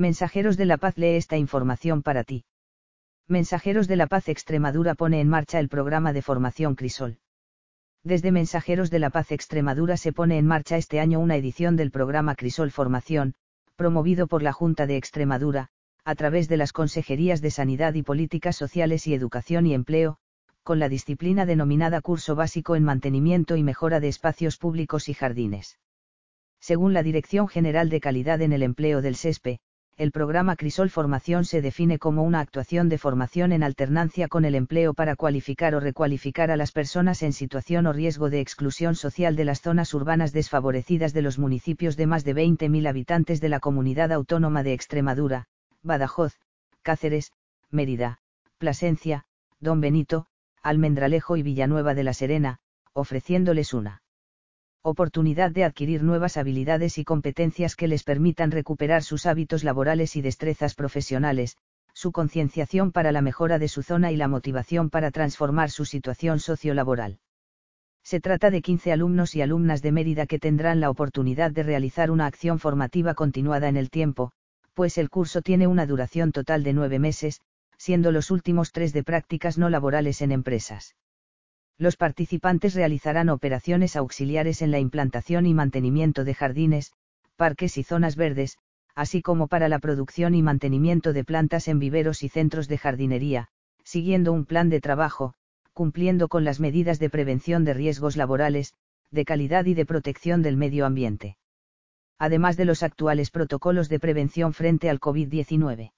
Mensajeros de la Paz lee esta información para ti. Mensajeros de la Paz Extremadura pone en marcha el programa de formación Crisol. Desde Mensajeros de la Paz Extremadura se pone en marcha este año una edición del programa Crisol Formación, promovido por la Junta de Extremadura, a través de las Consejerías de Sanidad y Políticas Sociales y Educación y Empleo, con la disciplina denominada Curso Básico en Mantenimiento y Mejora de Espacios Públicos y Jardines. Según la Dirección General de Calidad en el Empleo del SESPE, el programa Crisol Formación se define como una actuación de formación en alternancia con el empleo para cualificar o recualificar a las personas en situación o riesgo de exclusión social de las zonas urbanas desfavorecidas de los municipios de más de 20.000 habitantes de la Comunidad Autónoma de Extremadura, Badajoz, Cáceres, Mérida, Plasencia, Don Benito, Almendralejo y Villanueva de la Serena, ofreciéndoles una oportunidad de adquirir nuevas habilidades y competencias que les permitan recuperar sus hábitos laborales y destrezas profesionales, su concienciación para la mejora de su zona y la motivación para transformar su situación sociolaboral. Se trata de 15 alumnos y alumnas de Mérida que tendrán la oportunidad de realizar una acción formativa continuada en el tiempo, pues el curso tiene una duración total de nueve meses, siendo los últimos tres de prácticas no laborales en empresas los participantes realizarán operaciones auxiliares en la implantación y mantenimiento de jardines, parques y zonas verdes, así como para la producción y mantenimiento de plantas en viveros y centros de jardinería, siguiendo un plan de trabajo, cumpliendo con las medidas de prevención de riesgos laborales, de calidad y de protección del medio ambiente. Además de los actuales protocolos de prevención frente al COVID-19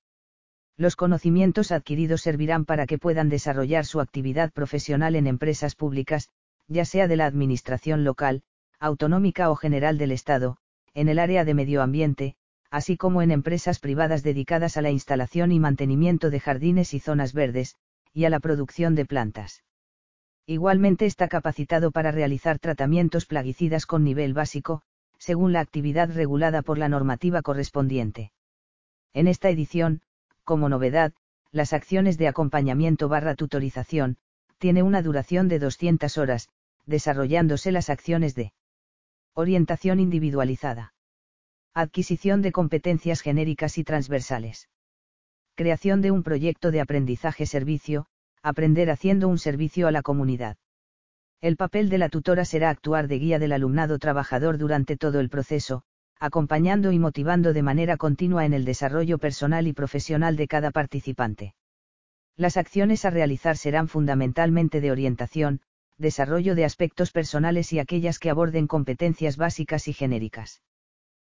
los conocimientos adquiridos servirán para que puedan desarrollar su actividad profesional en empresas públicas, ya sea de la administración local, autonómica o general del Estado, en el área de medio ambiente, así como en empresas privadas dedicadas a la instalación y mantenimiento de jardines y zonas verdes, y a la producción de plantas. Igualmente está capacitado para realizar tratamientos plaguicidas con nivel básico, según la actividad regulada por la normativa correspondiente. En esta edición, como novedad, las acciones de acompañamiento barra tutorización, tiene una duración de 200 horas, desarrollándose las acciones de orientación individualizada. Adquisición de competencias genéricas y transversales. Creación de un proyecto de aprendizaje-servicio, aprender haciendo un servicio a la comunidad. El papel de la tutora será actuar de guía del alumnado trabajador durante todo el proceso, acompañando y motivando de manera continua en el desarrollo personal y profesional de cada participante. Las acciones a realizar serán fundamentalmente de orientación, desarrollo de aspectos personales y aquellas que aborden competencias básicas y genéricas.